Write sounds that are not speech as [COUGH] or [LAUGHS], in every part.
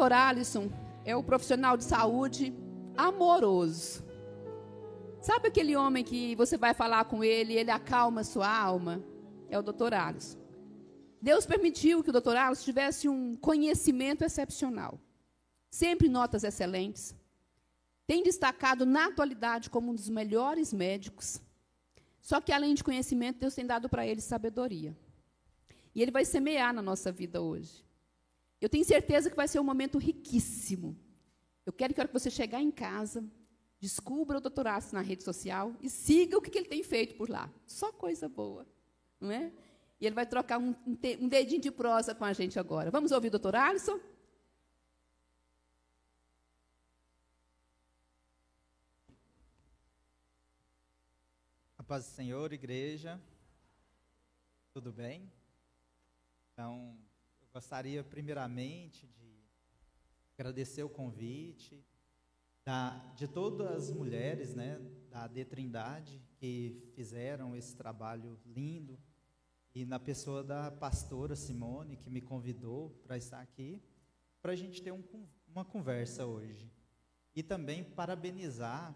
Doutor Alisson é o profissional de saúde amoroso. Sabe aquele homem que você vai falar com ele ele acalma sua alma? É o doutor Alisson. Deus permitiu que o doutor Alisson tivesse um conhecimento excepcional. Sempre notas excelentes. Tem destacado na atualidade como um dos melhores médicos. Só que, além de conhecimento, Deus tem dado para ele sabedoria. E ele vai semear na nossa vida hoje. Eu tenho certeza que vai ser um momento riquíssimo. Eu quero que, a hora que você chegar em casa, descubra o doutor Alisson na rede social e siga o que, ele tem feito por lá. Só coisa boa. Não é? E ele vai trocar um, um dedinho de prosa com a gente agora. Vamos ouvir o doutor Alisson? A paz do Senhor, igreja. Tudo bem? Então, gostaria primeiramente de agradecer o convite da, de todas as mulheres, né, da De Trindade que fizeram esse trabalho lindo e na pessoa da pastora Simone, que me convidou para estar aqui, para a gente ter um, uma conversa hoje. E também parabenizar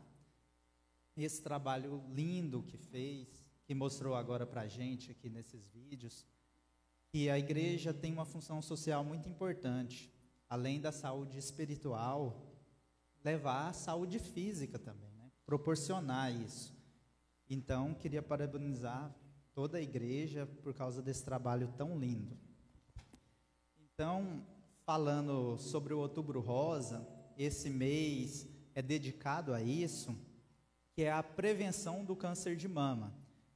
esse trabalho lindo que fez, que mostrou agora para a gente aqui nesses vídeos, que a igreja tem uma função social muito importante, além da saúde espiritual, levar a saúde física também, né? proporcionar isso. Então, queria parabenizar toda a igreja por causa desse trabalho tão lindo. Então, falando sobre o Outubro Rosa, esse mês é dedicado a isso, que é a prevenção do câncer de mama.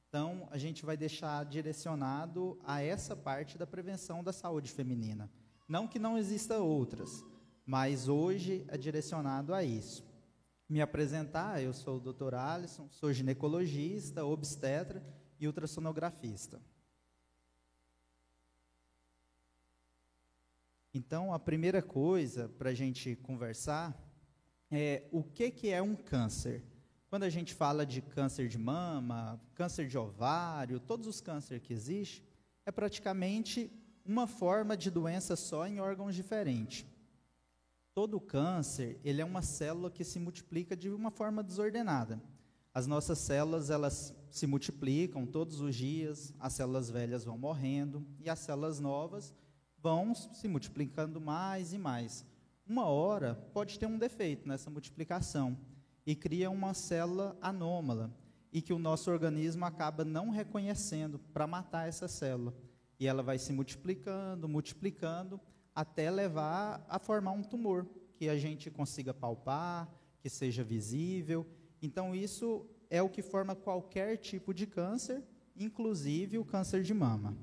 Então, a gente vai deixar direcionado a essa parte da prevenção da saúde feminina. Não que não exista outras, mas hoje é direcionado a isso. Me apresentar, eu sou o Dr. Alisson, sou ginecologista, obstetra e ultrassonografista. Então, a primeira coisa para a gente conversar é o que, que é um câncer. Quando a gente fala de câncer de mama, câncer de ovário, todos os cânceres que existem, é praticamente uma forma de doença só em órgãos diferentes. Todo câncer, ele é uma célula que se multiplica de uma forma desordenada. As nossas células, elas se multiplicam todos os dias, as células velhas vão morrendo e as células novas vão se multiplicando mais e mais. Uma hora pode ter um defeito nessa multiplicação e cria uma célula anômala e que o nosso organismo acaba não reconhecendo para matar essa célula. E ela vai se multiplicando, multiplicando, até levar a formar um tumor que a gente consiga palpar, que seja visível. Então, isso é o que forma qualquer tipo de câncer, inclusive o câncer de mama.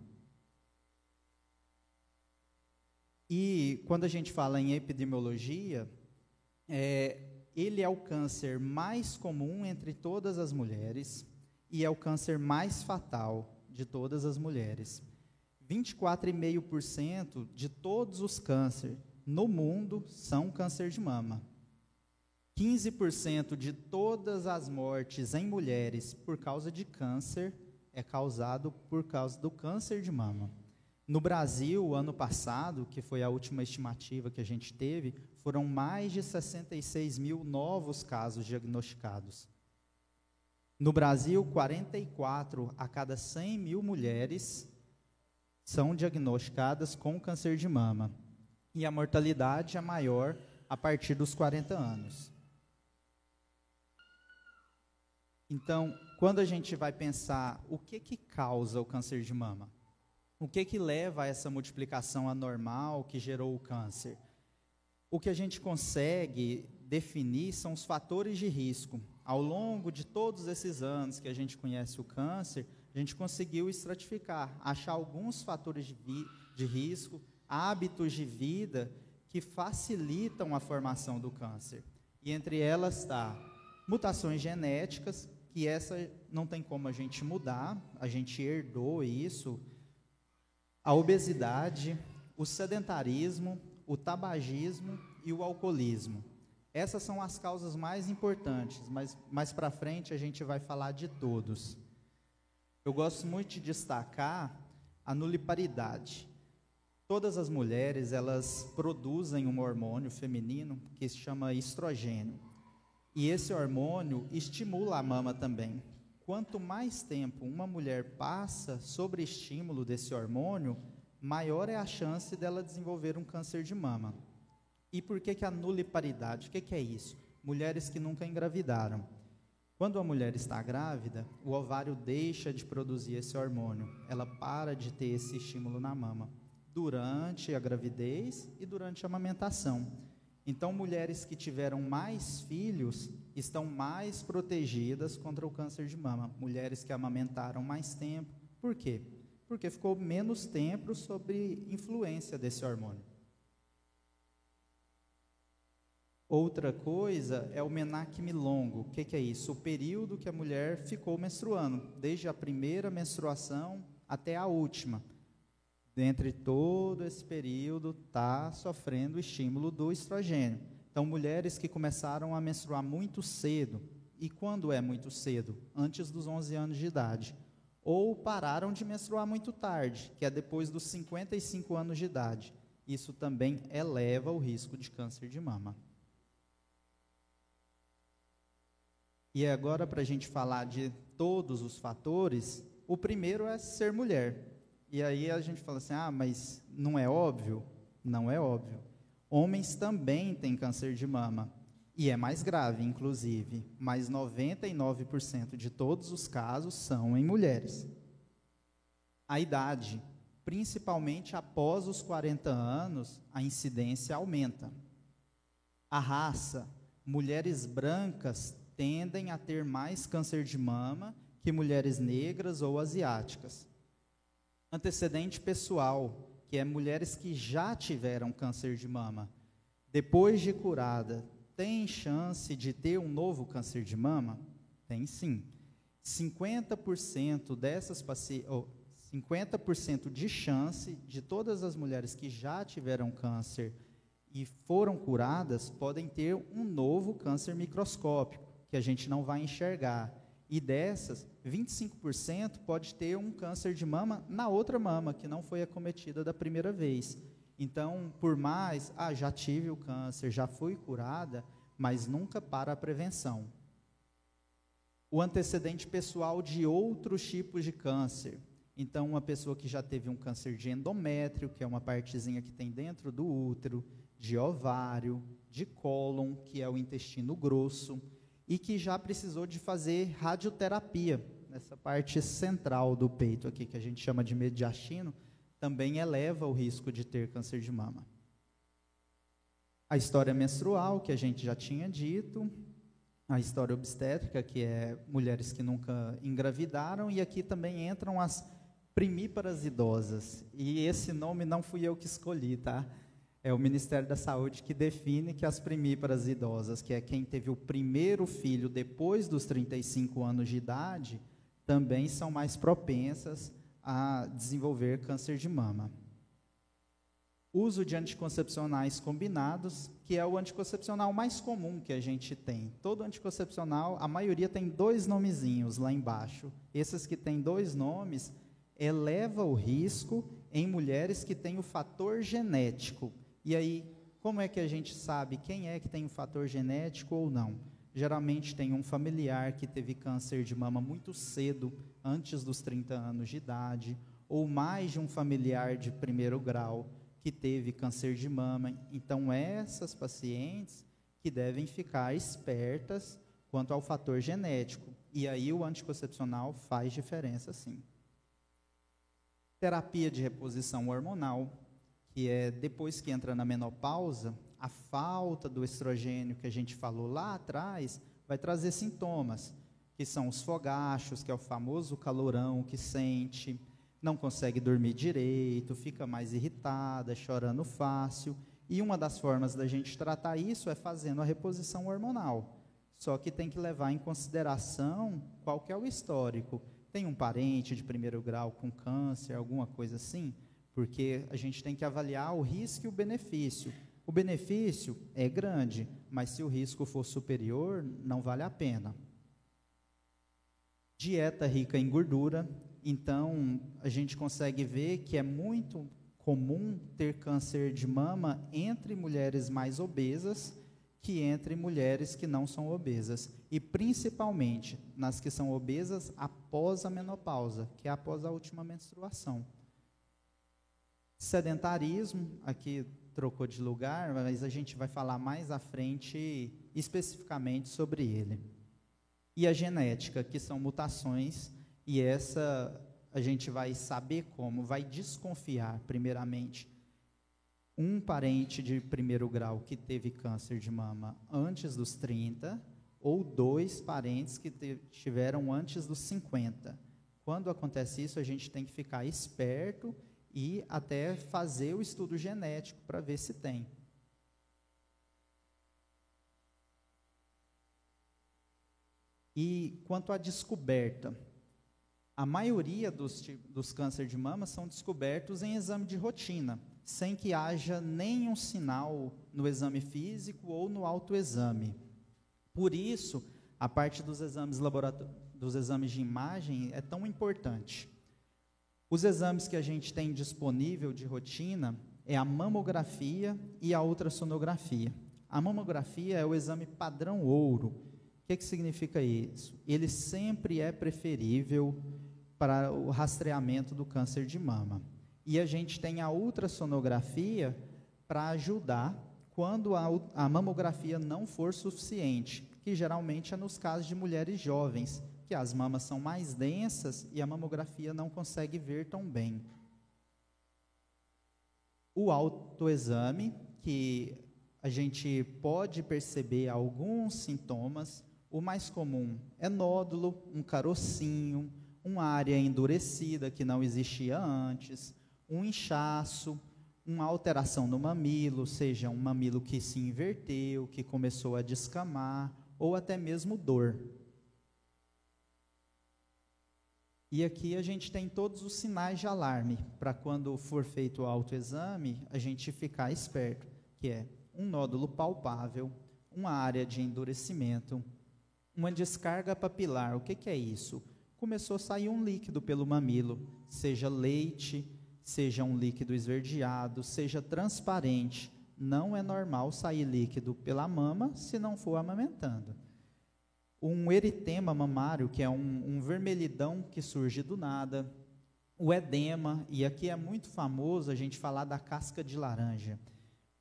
E quando a gente fala em epidemiologia, é, ele é o câncer mais comum entre todas as mulheres e é o câncer mais fatal de todas as mulheres. 24,5% de todos os cânceres no mundo são câncer de mama. 15% de todas as mortes em mulheres por causa de câncer é causado por causa do câncer de mama. No Brasil, ano passado, que foi a última estimativa que a gente teve, foram mais de 66 mil novos casos diagnosticados. No Brasil, 44 a cada 100 mil mulheres são diagnosticadas com câncer de mama. E a mortalidade é maior a partir dos 40 anos. Então, quando a gente vai pensar o que que causa o câncer de mama, o que que leva a essa multiplicação anormal que gerou o câncer? O que a gente consegue definir são os fatores de risco. Ao longo de todos esses anos que a gente conhece o câncer, a gente conseguiu estratificar, achar alguns fatores de, de risco, hábitos de vida que facilitam a formação do câncer. E entre elas está mutações genéticas, que essa não tem como a gente mudar, a gente herdou isso, a obesidade, o sedentarismo, o tabagismo e o alcoolismo. Essas são as causas mais importantes, mas mais para frente a gente vai falar de todos. Eu gosto muito de destacar a nuliparidade. Todas as mulheres, elas produzem um hormônio feminino que se chama estrogênio. E esse hormônio estimula a mama também. Quanto mais tempo uma mulher passa sobre estímulo desse hormônio, maior é a chance dela desenvolver um câncer de mama. E por que, que a nuliparidade? O que, que é isso? Mulheres que nunca engravidaram. Quando a mulher está grávida, o ovário deixa de produzir esse hormônio, ela para de ter esse estímulo na mama durante a gravidez e durante a amamentação. Então, mulheres que tiveram mais filhos estão mais protegidas contra o câncer de mama. Mulheres que amamentaram mais tempo. Por quê? Porque ficou menos tempo sob influência desse hormônio. Outra coisa é o menacme longo. O que, que é isso? O período que a mulher ficou menstruando, desde a primeira menstruação até a última dentre todo esse período, está sofrendo o estímulo do estrogênio. Então, mulheres que começaram a menstruar muito cedo, e quando é muito cedo? Antes dos 11 anos de idade. Ou pararam de menstruar muito tarde, que é depois dos 55 anos de idade. Isso também eleva o risco de câncer de mama. E agora, para a gente falar de todos os fatores, o primeiro é ser mulher. E aí a gente fala assim: ah, mas não é óbvio? Não é óbvio. Homens também têm câncer de mama. E é mais grave, inclusive. Mas 99% de todos os casos são em mulheres. A idade, principalmente após os 40 anos, a incidência aumenta. A raça, mulheres brancas tendem a ter mais câncer de mama que mulheres negras ou asiáticas antecedente pessoal, que é mulheres que já tiveram câncer de mama, depois de curada, tem chance de ter um novo câncer de mama? Tem sim. 50% dessas pacientes, oh, 50% de chance de todas as mulheres que já tiveram câncer e foram curadas podem ter um novo câncer microscópico, que a gente não vai enxergar. E dessas, 25% pode ter um câncer de mama na outra mama, que não foi acometida da primeira vez. Então, por mais, ah, já tive o câncer, já fui curada, mas nunca para a prevenção. O antecedente pessoal de outros tipos de câncer. Então, uma pessoa que já teve um câncer de endométrio, que é uma partezinha que tem dentro do útero, de ovário, de cólon, que é o intestino grosso, e que já precisou de fazer radioterapia nessa parte central do peito aqui, que a gente chama de mediastino, também eleva o risco de ter câncer de mama. A história menstrual, que a gente já tinha dito, a história obstétrica, que é mulheres que nunca engravidaram, e aqui também entram as primíparas idosas. E esse nome não fui eu que escolhi, tá? É o Ministério da Saúde que define que as primíparas idosas, que é quem teve o primeiro filho depois dos 35 anos de idade, também são mais propensas a desenvolver câncer de mama. Uso de anticoncepcionais combinados, que é o anticoncepcional mais comum que a gente tem. Todo anticoncepcional, a maioria tem dois nomezinhos lá embaixo. Esses que têm dois nomes eleva o risco em mulheres que têm o fator genético e aí, como é que a gente sabe quem é que tem um fator genético ou não? Geralmente tem um familiar que teve câncer de mama muito cedo, antes dos 30 anos de idade, ou mais de um familiar de primeiro grau que teve câncer de mama. Então, essas pacientes que devem ficar espertas quanto ao fator genético. E aí o anticoncepcional faz diferença sim. Terapia de reposição hormonal, que é depois que entra na menopausa, a falta do estrogênio que a gente falou lá atrás vai trazer sintomas, que são os fogachos, que é o famoso calorão que sente, não consegue dormir direito, fica mais irritada, chorando fácil. E uma das formas da gente tratar isso é fazendo a reposição hormonal. Só que tem que levar em consideração qual que é o histórico. Tem um parente de primeiro grau com câncer, alguma coisa assim? Porque a gente tem que avaliar o risco e o benefício. O benefício é grande, mas se o risco for superior, não vale a pena. Dieta rica em gordura, então a gente consegue ver que é muito comum ter câncer de mama entre mulheres mais obesas que entre mulheres que não são obesas, e principalmente nas que são obesas após a menopausa, que é após a última menstruação. Sedentarismo, aqui trocou de lugar, mas a gente vai falar mais à frente especificamente sobre ele. E a genética, que são mutações, e essa a gente vai saber como, vai desconfiar, primeiramente, um parente de primeiro grau que teve câncer de mama antes dos 30, ou dois parentes que tiveram antes dos 50. Quando acontece isso, a gente tem que ficar esperto e até fazer o estudo genético para ver se tem. E quanto à descoberta, a maioria dos, dos cânceres de mama são descobertos em exame de rotina, sem que haja nenhum sinal no exame físico ou no autoexame. Por isso, a parte dos exames, dos exames de imagem é tão importante. Os exames que a gente tem disponível de rotina é a mamografia e a ultrassonografia. A mamografia é o exame padrão ouro. O que, que significa isso? Ele sempre é preferível para o rastreamento do câncer de mama. E a gente tem a ultrassonografia para ajudar quando a, a mamografia não for suficiente, que geralmente é nos casos de mulheres jovens, que as mamas são mais densas e a mamografia não consegue ver tão bem. O autoexame, que a gente pode perceber alguns sintomas, o mais comum é nódulo, um carocinho, uma área endurecida que não existia antes, um inchaço, uma alteração no mamilo, seja um mamilo que se inverteu, que começou a descamar, ou até mesmo dor. E aqui a gente tem todos os sinais de alarme para quando for feito o autoexame, a gente ficar esperto, que é um nódulo palpável, uma área de endurecimento, uma descarga papilar. O que, que é isso? Começou a sair um líquido pelo mamilo, seja leite, seja um líquido esverdeado, seja transparente. Não é normal sair líquido pela mama se não for amamentando um eritema mamário, que é um, um vermelhidão que surge do nada, o edema, e aqui é muito famoso a gente falar da casca de laranja.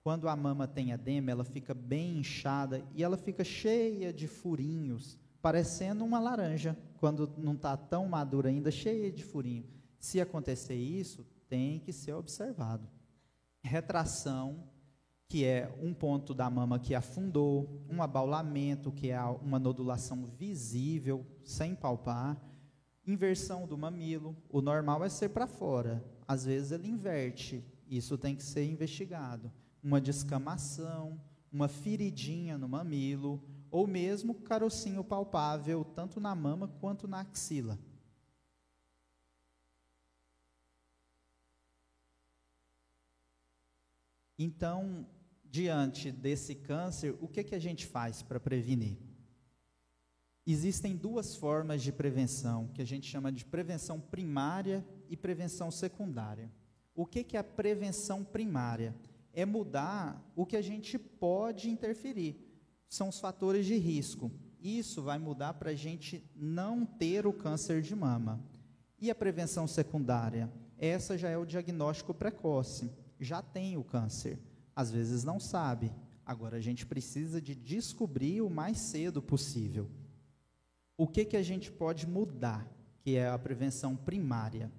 Quando a mama tem edema, ela fica bem inchada e ela fica cheia de furinhos, parecendo uma laranja, quando não está tão madura ainda, cheia de furinho. Se acontecer isso, tem que ser observado. Retração, que é um ponto da mama que afundou, um abaulamento, que é uma nodulação visível, sem palpar, inversão do mamilo. O normal é ser para fora, às vezes ele inverte, isso tem que ser investigado. Uma descamação, uma feridinha no mamilo, ou mesmo carocinho palpável, tanto na mama quanto na axila. Então, diante desse câncer, o que, que a gente faz para prevenir? Existem duas formas de prevenção, que a gente chama de prevenção primária e prevenção secundária. O que, que é a prevenção primária? É mudar o que a gente pode interferir. São os fatores de risco. Isso vai mudar para a gente não ter o câncer de mama. E a prevenção secundária? Essa já é o diagnóstico precoce. Já tem o câncer às vezes não sabe. Agora a gente precisa de descobrir o mais cedo possível. O que que a gente pode mudar, que é a prevenção primária?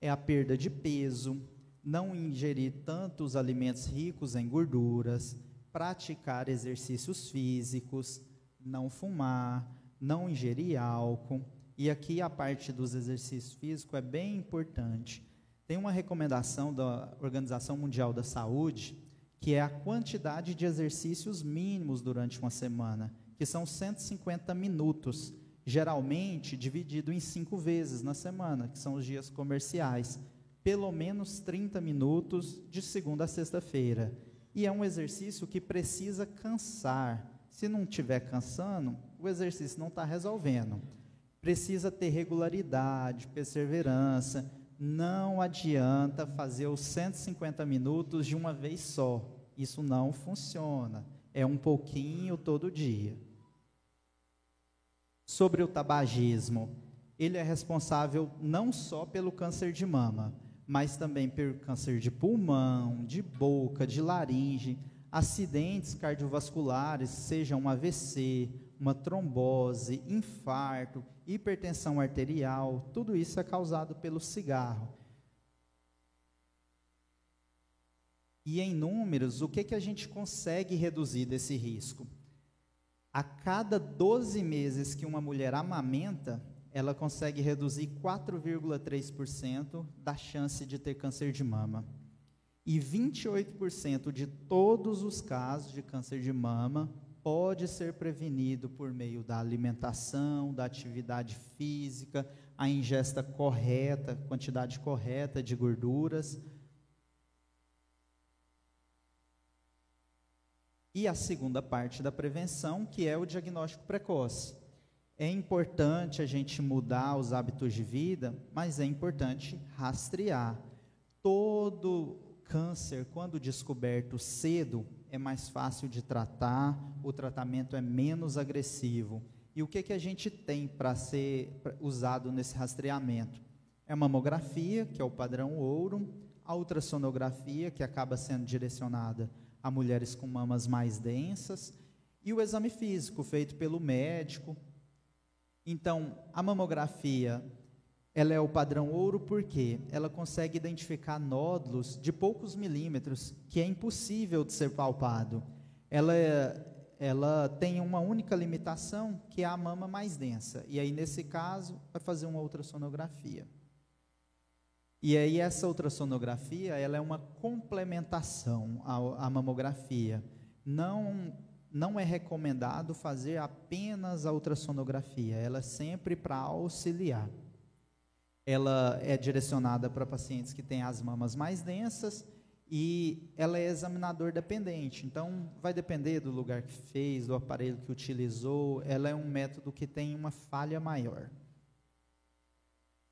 É a perda de peso, não ingerir tantos alimentos ricos em gorduras, praticar exercícios físicos, não fumar, não ingerir álcool. E aqui a parte dos exercícios físicos é bem importante. Tem uma recomendação da Organização Mundial da Saúde que é a quantidade de exercícios mínimos durante uma semana, que são 150 minutos, geralmente dividido em cinco vezes na semana, que são os dias comerciais, pelo menos 30 minutos de segunda a sexta-feira. E é um exercício que precisa cansar. Se não estiver cansando, o exercício não está resolvendo. Precisa ter regularidade, perseverança, não adianta fazer os 150 minutos de uma vez só. Isso não funciona. É um pouquinho todo dia. Sobre o tabagismo, ele é responsável não só pelo câncer de mama, mas também pelo câncer de pulmão, de boca, de laringe, acidentes cardiovasculares, seja um AVC, uma trombose, infarto, hipertensão arterial, tudo isso é causado pelo cigarro. E em números, o que, que a gente consegue reduzir desse risco? A cada 12 meses que uma mulher amamenta, ela consegue reduzir 4,3% da chance de ter câncer de mama. E 28% de todos os casos de câncer de mama pode ser prevenido por meio da alimentação, da atividade física, a ingesta correta, quantidade correta de gorduras. E a segunda parte da prevenção, que é o diagnóstico precoce. É importante a gente mudar os hábitos de vida, mas é importante rastrear. Todo câncer, quando descoberto cedo, é mais fácil de tratar, o tratamento é menos agressivo. E o que, que a gente tem para ser usado nesse rastreamento? É a mamografia, que é o padrão ouro, a ultrassonografia, que acaba sendo direcionada a mulheres com mamas mais densas, e o exame físico, feito pelo médico. Então, a mamografia ela é o padrão ouro porque ela consegue identificar nódulos de poucos milímetros que é impossível de ser palpado. Ela, ela tem uma única limitação, que é a mama mais densa. E aí, nesse caso, vai fazer uma ultrassonografia. E aí, essa ultrassonografia ela é uma complementação à, à mamografia. Não, não é recomendado fazer apenas a ultrassonografia, ela é sempre para auxiliar ela é direcionada para pacientes que têm as mamas mais densas e ela é examinador dependente. Então, vai depender do lugar que fez, do aparelho que utilizou. Ela é um método que tem uma falha maior.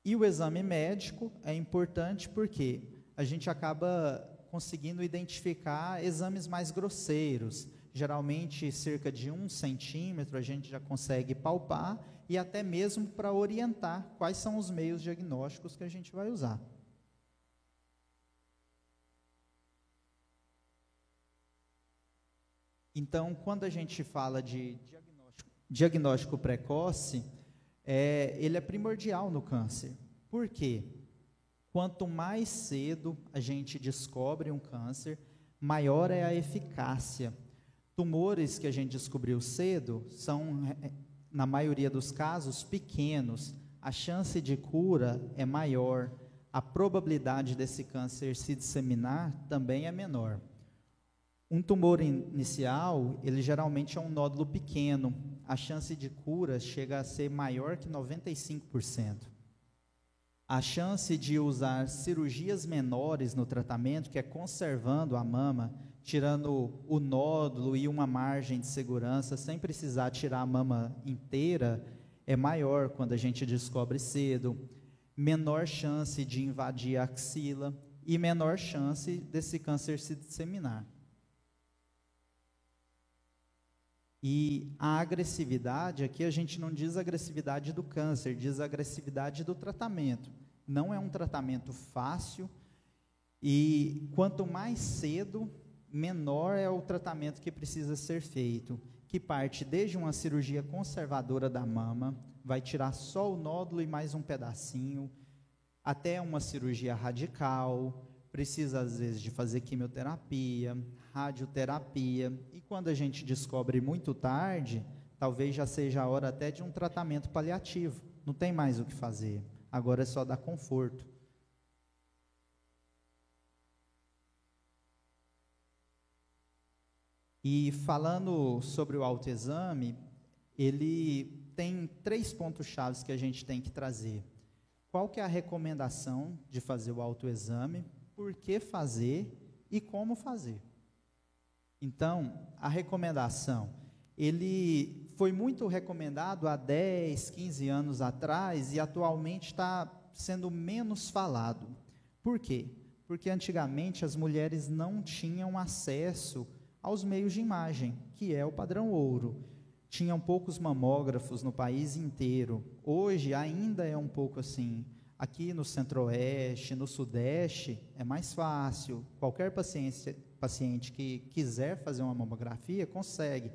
E o exame médico é importante porque a gente acaba conseguindo identificar exames mais grosseiros. Geralmente, cerca de um centímetro a gente já consegue palpar e até mesmo para orientar quais são os meios diagnósticos que a gente vai usar. Então, quando a gente fala de diagnóstico, diagnóstico precoce, é, ele é primordial no câncer. Por quê? Quanto mais cedo a gente descobre um câncer, maior é a eficácia. Tumores que a gente descobriu cedo são é, na maioria dos casos, pequenos, a chance de cura é maior, a probabilidade desse câncer se disseminar também é menor. Um tumor inicial, ele geralmente é um nódulo pequeno, a chance de cura chega a ser maior que 95%. A chance de usar cirurgias menores no tratamento, que é conservando a mama, tirando o nódulo e uma margem de segurança, sem precisar tirar a mama inteira, é maior quando a gente descobre cedo, menor chance de invadir a axila e menor chance desse câncer se disseminar. E a agressividade, aqui a gente não diz agressividade do câncer, diz agressividade do tratamento. Não é um tratamento fácil e quanto mais cedo, menor é o tratamento que precisa ser feito, que parte desde uma cirurgia conservadora da mama, vai tirar só o nódulo e mais um pedacinho, até uma cirurgia radical, precisa às vezes de fazer quimioterapia, radioterapia, e quando a gente descobre muito tarde, talvez já seja a hora até de um tratamento paliativo. Não tem mais o que fazer. Agora é só dar conforto. E falando sobre o autoexame, ele tem três pontos chaves que a gente tem que trazer. Qual que é a recomendação de fazer o autoexame, por que fazer e como fazer. Então, a recomendação, ele foi muito recomendado há 10, 15 anos atrás e atualmente está sendo menos falado. Por quê? Porque antigamente as mulheres não tinham acesso aos meios de imagem, que é o padrão ouro. Tinham poucos mamógrafos no país inteiro. Hoje ainda é um pouco assim. Aqui no Centro-Oeste, no Sudeste, é mais fácil. Qualquer paciente, paciente que quiser fazer uma mamografia consegue.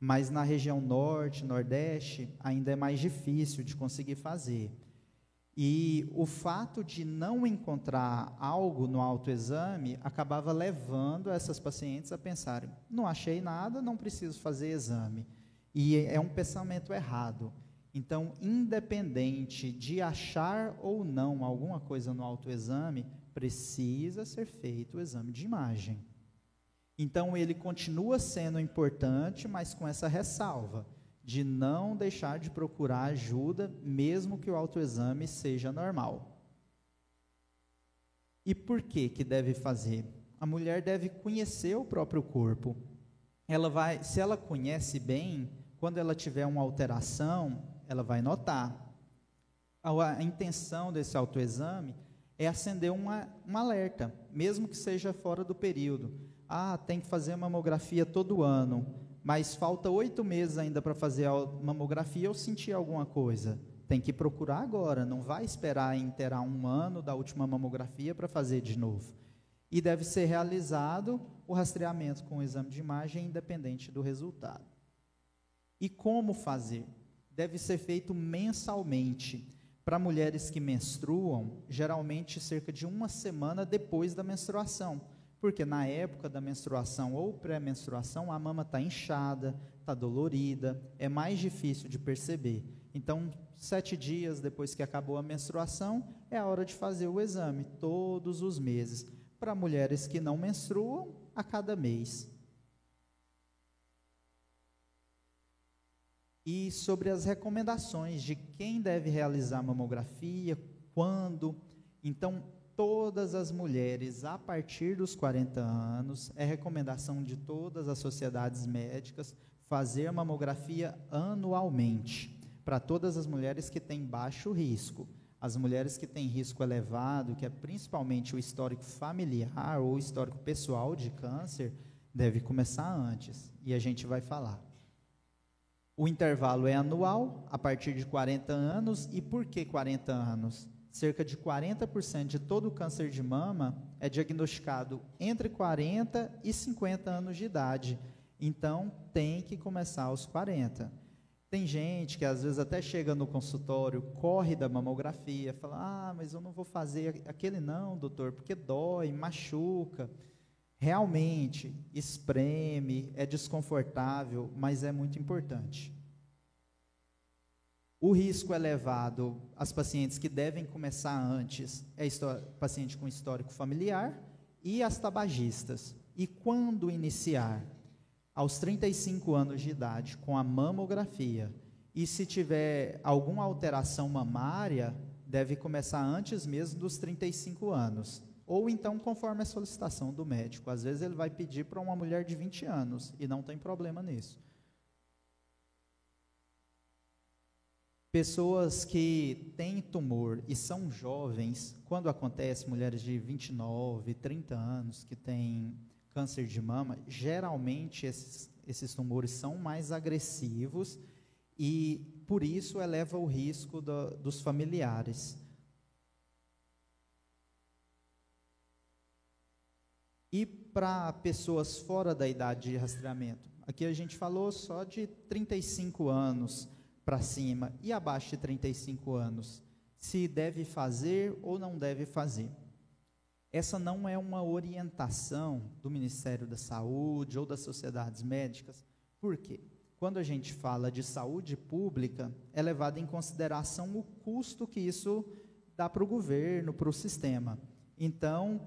Mas na região Norte, Nordeste, ainda é mais difícil de conseguir fazer. E o fato de não encontrar algo no autoexame acabava levando essas pacientes a pensarem: não achei nada, não preciso fazer exame. E é um pensamento errado. Então, independente de achar ou não alguma coisa no autoexame, precisa ser feito o exame de imagem. Então, ele continua sendo importante, mas com essa ressalva de não deixar de procurar ajuda, mesmo que o autoexame seja normal. E por que que deve fazer? A mulher deve conhecer o próprio corpo. Ela vai, se ela conhece bem, quando ela tiver uma alteração, ela vai notar. A, a intenção desse autoexame é acender uma, um alerta, mesmo que seja fora do período. Ah, tem que fazer mamografia todo ano mas falta oito meses ainda para fazer a mamografia, eu senti alguma coisa. Tem que procurar agora, não vai esperar interar um ano da última mamografia para fazer de novo. E deve ser realizado o rastreamento com o exame de imagem, independente do resultado. E como fazer? Deve ser feito mensalmente. Para mulheres que menstruam, geralmente cerca de uma semana depois da menstruação porque na época da menstruação ou pré-menstruação, a mama está inchada, está dolorida, é mais difícil de perceber. Então, sete dias depois que acabou a menstruação, é a hora de fazer o exame, todos os meses. Para mulheres que não menstruam, a cada mês. E sobre as recomendações de quem deve realizar mamografia, quando. Então, todas as mulheres a partir dos 40 anos, é recomendação de todas as sociedades médicas fazer mamografia anualmente para todas as mulheres que têm baixo risco. As mulheres que têm risco elevado, que é principalmente o histórico familiar ou histórico pessoal de câncer, deve começar antes, e a gente vai falar. O intervalo é anual, a partir de 40 anos, e por que 40 anos? Cerca de 40% de todo o câncer de mama é diagnosticado entre 40 e 50 anos de idade. Então, tem que começar aos 40. Tem gente que às vezes até chega no consultório, corre da mamografia, fala: "Ah, mas eu não vou fazer aquele não, doutor, porque dói, machuca". Realmente espreme, é desconfortável, mas é muito importante. O risco elevado às pacientes que devem começar antes é paciente com histórico familiar e as tabagistas. E quando iniciar? Aos 35 anos de idade, com a mamografia. E se tiver alguma alteração mamária, deve começar antes mesmo dos 35 anos. Ou então, conforme a solicitação do médico. Às vezes ele vai pedir para uma mulher de 20 anos e não tem problema nisso. Pessoas que têm tumor e são jovens, quando acontece, mulheres de 29, 30 anos que têm câncer de mama, geralmente esses, esses tumores são mais agressivos e, por isso, eleva o risco do, dos familiares. E para pessoas fora da idade de rastreamento? Aqui a gente falou só de 35 anos para cima e abaixo de 35 anos, se deve fazer ou não deve fazer. Essa não é uma orientação do Ministério da Saúde ou das sociedades médicas. Por quê? Quando a gente fala de saúde pública, é levado em consideração o custo que isso dá para o governo, para o sistema. Então,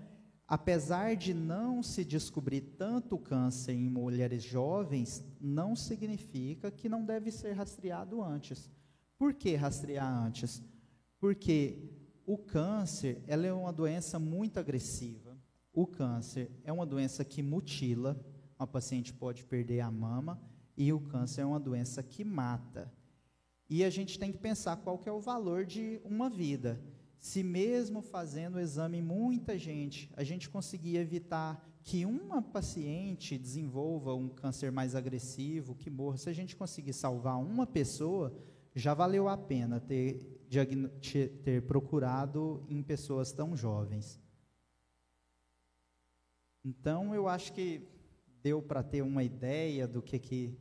apesar de não se descobrir tanto câncer em mulheres jovens, não significa que não deve ser rastreado antes. Por que rastrear antes? Porque o câncer ela é uma doença muito agressiva. O câncer é uma doença que mutila, uma paciente pode perder a mama, e o câncer é uma doença que mata. E a gente tem que pensar qual que é o valor de uma vida. Se mesmo fazendo o exame em muita gente, a gente conseguir evitar que uma paciente desenvolva um câncer mais agressivo, que morra, se a gente conseguir salvar uma pessoa, já valeu a pena ter, ter procurado em pessoas tão jovens. Então, eu acho que deu para ter uma ideia do que, que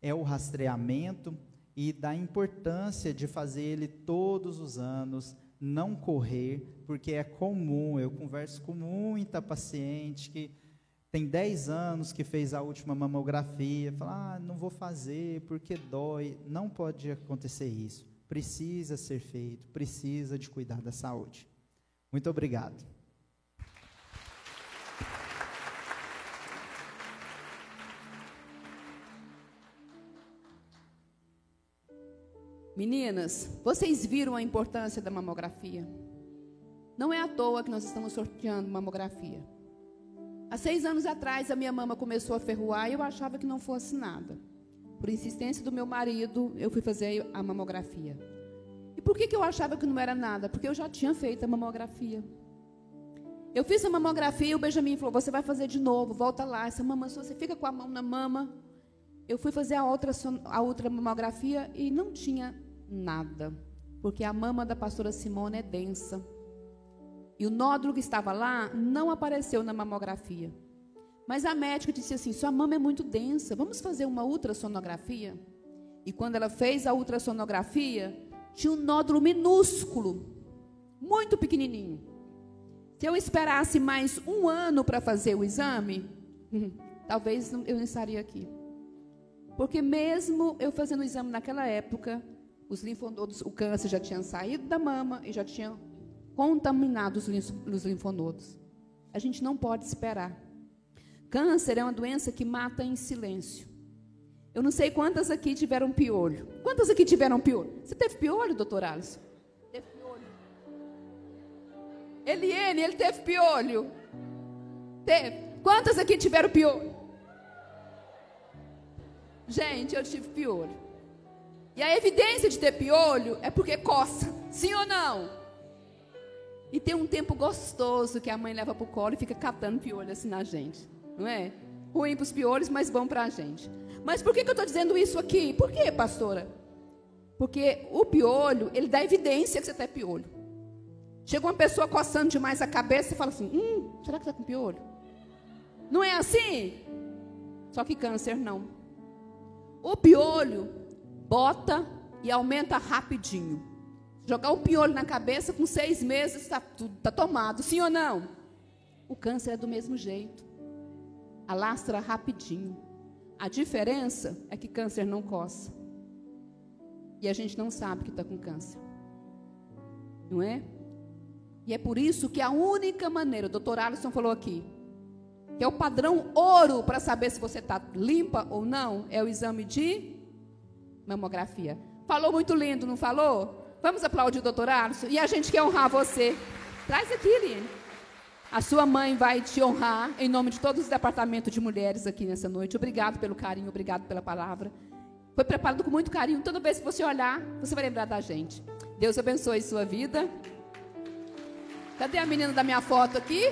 é o rastreamento e da importância de fazer ele todos os anos, não correr, porque é comum, eu converso com muita paciente que tem 10 anos que fez a última mamografia, fala, ah, não vou fazer porque dói. Não pode acontecer isso. Precisa ser feito, precisa de cuidar da saúde. Muito obrigado. Meninas, vocês viram a importância da mamografia? Não é à toa que nós estamos sorteando mamografia. Há seis anos atrás, a minha mama começou a ferroar e eu achava que não fosse nada. Por insistência do meu marido, eu fui fazer a mamografia. E por que, que eu achava que não era nada? Porque eu já tinha feito a mamografia. Eu fiz a mamografia e o Benjamin falou: Você vai fazer de novo, volta lá. Essa mama sua, você fica com a mão na mama. Eu fui fazer a outra, a outra mamografia e não tinha nada, porque a mama da pastora Simone é densa. E o nódulo que estava lá não apareceu na mamografia. Mas a médica disse assim: sua mama é muito densa, vamos fazer uma ultrassonografia? E quando ela fez a ultrassonografia, tinha um nódulo minúsculo, muito pequenininho. Se eu esperasse mais um ano para fazer o exame, [LAUGHS] talvez eu não estaria aqui. Porque mesmo eu fazendo o exame naquela época, os linfonodos, o câncer já tinha saído da mama e já tinha contaminado os linfonodos. A gente não pode esperar. Câncer é uma doença que mata em silêncio. Eu não sei quantas aqui tiveram piolho. Quantas aqui tiveram piolho? Você teve piolho, doutor Alisson? Teve piolho. Eliene, ele teve piolho. Teve. Quantas aqui tiveram piolho? Gente, eu tive piolho. E a evidência de ter piolho é porque coça. Sim ou não? E tem um tempo gostoso que a mãe leva para o colo e fica catando piolho assim na gente. Não é? Ruim para os piolhos, mas bom para a gente. Mas por que, que eu estou dizendo isso aqui? Por que, pastora? Porque o piolho, ele dá evidência que você tem piolho. Chega uma pessoa coçando demais a cabeça e fala assim: Hum, será que está com piolho? Não é assim? Só que câncer não. O piolho, bota e aumenta rapidinho. Jogar um piolho na cabeça com seis meses está tá tomado, sim ou não? O câncer é do mesmo jeito. Alastra rapidinho. A diferença é que câncer não coça. E a gente não sabe que está com câncer. Não é? E é por isso que a única maneira, o doutor Alisson falou aqui, que é o padrão ouro para saber se você está limpa ou não, é o exame de mamografia. Falou muito lindo, não falou? Vamos aplaudir o doutor Arso? E a gente quer honrar você. Traz aqui, Aline. A sua mãe vai te honrar em nome de todos os departamentos de mulheres aqui nessa noite. Obrigado pelo carinho, obrigado pela palavra. Foi preparado com muito carinho. Toda vez que você olhar, você vai lembrar da gente. Deus abençoe sua vida. Cadê a menina da minha foto aqui?